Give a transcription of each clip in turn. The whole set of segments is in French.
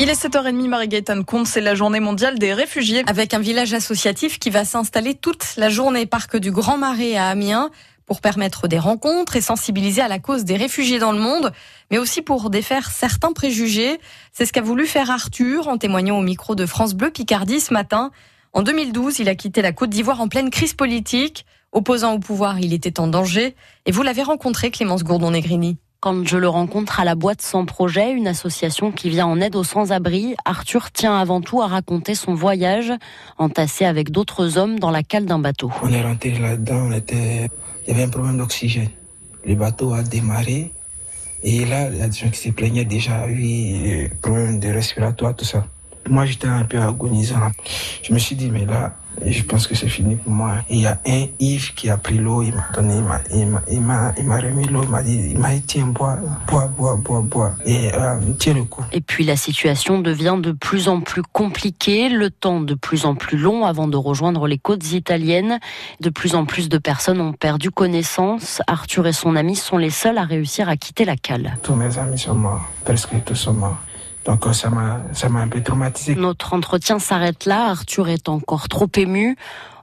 Il est 7h30, Marie-Gaëtane Comte, c'est la journée mondiale des réfugiés. Avec un village associatif qui va s'installer toute la journée parc du Grand Marais à Amiens pour permettre des rencontres et sensibiliser à la cause des réfugiés dans le monde, mais aussi pour défaire certains préjugés. C'est ce qu'a voulu faire Arthur en témoignant au micro de France Bleu Picardie ce matin. En 2012, il a quitté la Côte d'Ivoire en pleine crise politique. Opposant au pouvoir, il était en danger. Et vous l'avez rencontré, Clémence Gourdon-Negrini. Quand je le rencontre à la boîte sans projet, une association qui vient en aide aux sans-abri, Arthur tient avant tout à raconter son voyage, entassé avec d'autres hommes dans la cale d'un bateau. On est rentré là-dedans, il y avait un problème d'oxygène. Le bateau a démarré et là, il y a des gens qui se plaignaient déjà, oui, problème de respiratoire, tout ça. Moi, j'étais un peu agonisant. Je me suis dit, mais là, je pense que c'est fini pour moi. Il y a un Yves qui a pris l'eau, il m'a donné, il m'a, il m'a, il m'a remis l'eau, il m'a dit, il m'a dit, tiens, bois, bois, bois, bois, bois. Et euh, tiens le coup. Et puis la situation devient de plus en plus compliquée, le temps de plus en plus long avant de rejoindre les côtes italiennes. De plus en plus de personnes ont perdu connaissance. Arthur et son ami sont les seuls à réussir à quitter la cale. Tous mes amis sont morts, presque tous sont morts. Donc ça m'a ça m'a un peu traumatisé. Notre entretien s'arrête là. Arthur est encore trop ému.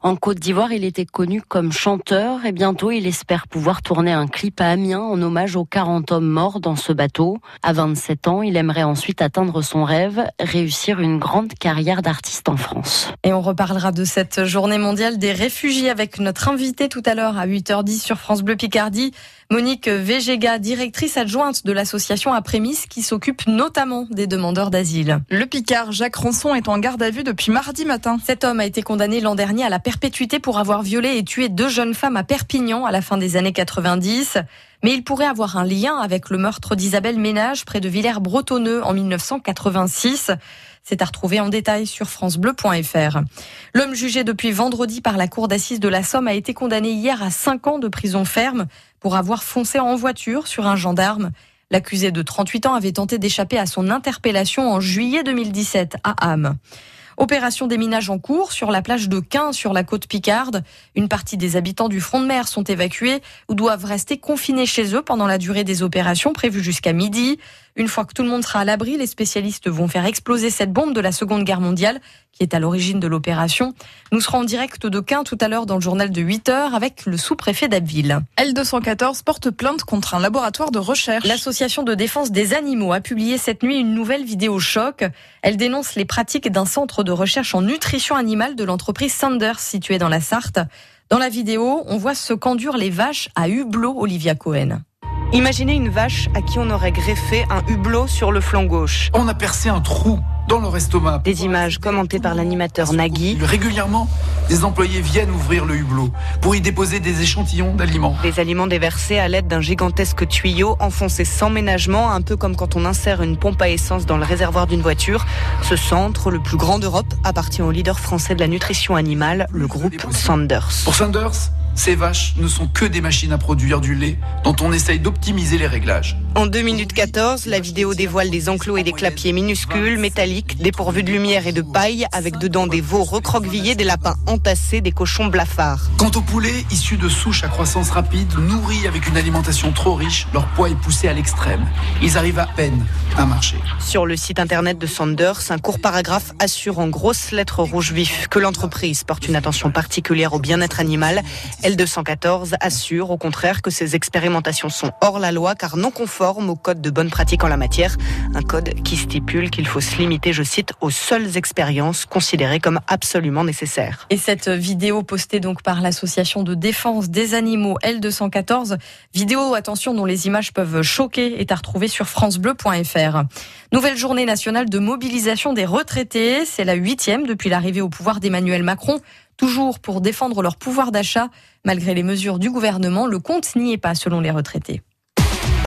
En Côte d'Ivoire, il était connu comme chanteur et bientôt il espère pouvoir tourner un clip à Amiens en hommage aux 40 hommes morts dans ce bateau. À 27 ans, il aimerait ensuite atteindre son rêve, réussir une grande carrière d'artiste en France. Et on reparlera de cette journée mondiale des réfugiés avec notre invité tout à l'heure à 8h10 sur France Bleu Picardie. Monique Végéga, directrice adjointe de l'association Aprémis qui s'occupe notamment des demandeurs d'asile. Le Picard Jacques Ronson est en garde à vue depuis mardi matin. Cet homme a été condamné l'an dernier à la perpétuité pour avoir violé et tué deux jeunes femmes à Perpignan à la fin des années 90. Mais il pourrait avoir un lien avec le meurtre d'Isabelle Ménage près de Villers-Bretonneux en 1986. C'est à retrouver en détail sur francebleu.fr. L'homme jugé depuis vendredi par la cour d'assises de la Somme a été condamné hier à 5 ans de prison ferme pour avoir foncé en voiture sur un gendarme. L'accusé de 38 ans avait tenté d'échapper à son interpellation en juillet 2017 à Ham. Opération déminage en cours sur la plage de Quin sur la côte Picarde. Une partie des habitants du front de mer sont évacués ou doivent rester confinés chez eux pendant la durée des opérations prévues jusqu'à midi. Une fois que tout le monde sera à l'abri, les spécialistes vont faire exploser cette bombe de la Seconde Guerre mondiale qui est à l'origine de l'opération. Nous serons en direct de Quin tout à l'heure dans le journal de 8 heures avec le sous-préfet d'Abbeville. L214 porte plainte contre un laboratoire de recherche. L'association de défense des animaux a publié cette nuit une nouvelle vidéo choc. Elle dénonce les pratiques d'un centre de recherche en nutrition animale de l'entreprise Sanders située dans la Sarthe. Dans la vidéo, on voit ce qu'endurent les vaches à hublot Olivia Cohen. Imaginez une vache à qui on aurait greffé un hublot sur le flanc gauche. On a percé un trou dans leur estomac. Des images commentées par l'animateur Nagui. Régulièrement, des employés viennent ouvrir le hublot pour y déposer des échantillons d'aliments. Des aliments déversés à l'aide d'un gigantesque tuyau enfoncé sans ménagement, un peu comme quand on insère une pompe à essence dans le réservoir d'une voiture. Ce centre, le plus grand d'Europe, appartient au leader français de la nutrition animale, le groupe Sanders. Pour Sanders, ces vaches ne sont que des machines à produire du lait dont on essaye d'optimiser les réglages. En 2 minutes 14, la vidéo dévoile des enclos et des clapiers minuscules, métalliques, dépourvus de lumière et de paille, avec dedans des veaux recroquevillés, des lapins entassés, des cochons blafards. Quant aux poulets, issus de souches à croissance rapide, nourris avec une alimentation trop riche, leur poids est poussé à l'extrême. Ils arrivent à peine à marcher. Sur le site internet de Sanders, un court paragraphe assure en grosses lettres rouges vif que l'entreprise porte une attention particulière au bien-être animal. L214 assure au contraire que ces expérimentations sont hors la loi car non conformes au code de bonne pratique en la matière. Un code qui stipule qu'il faut se limiter, je cite, aux seules expériences considérées comme absolument nécessaires. Et cette vidéo postée donc par l'association de défense des animaux L214, vidéo, attention, dont les images peuvent choquer, est à retrouver sur francebleu.fr. Nouvelle journée nationale de mobilisation des retraités. C'est la huitième depuis l'arrivée au pouvoir d'Emmanuel Macron toujours pour défendre leur pouvoir d'achat. Malgré les mesures du gouvernement, le compte n'y est pas selon les retraités.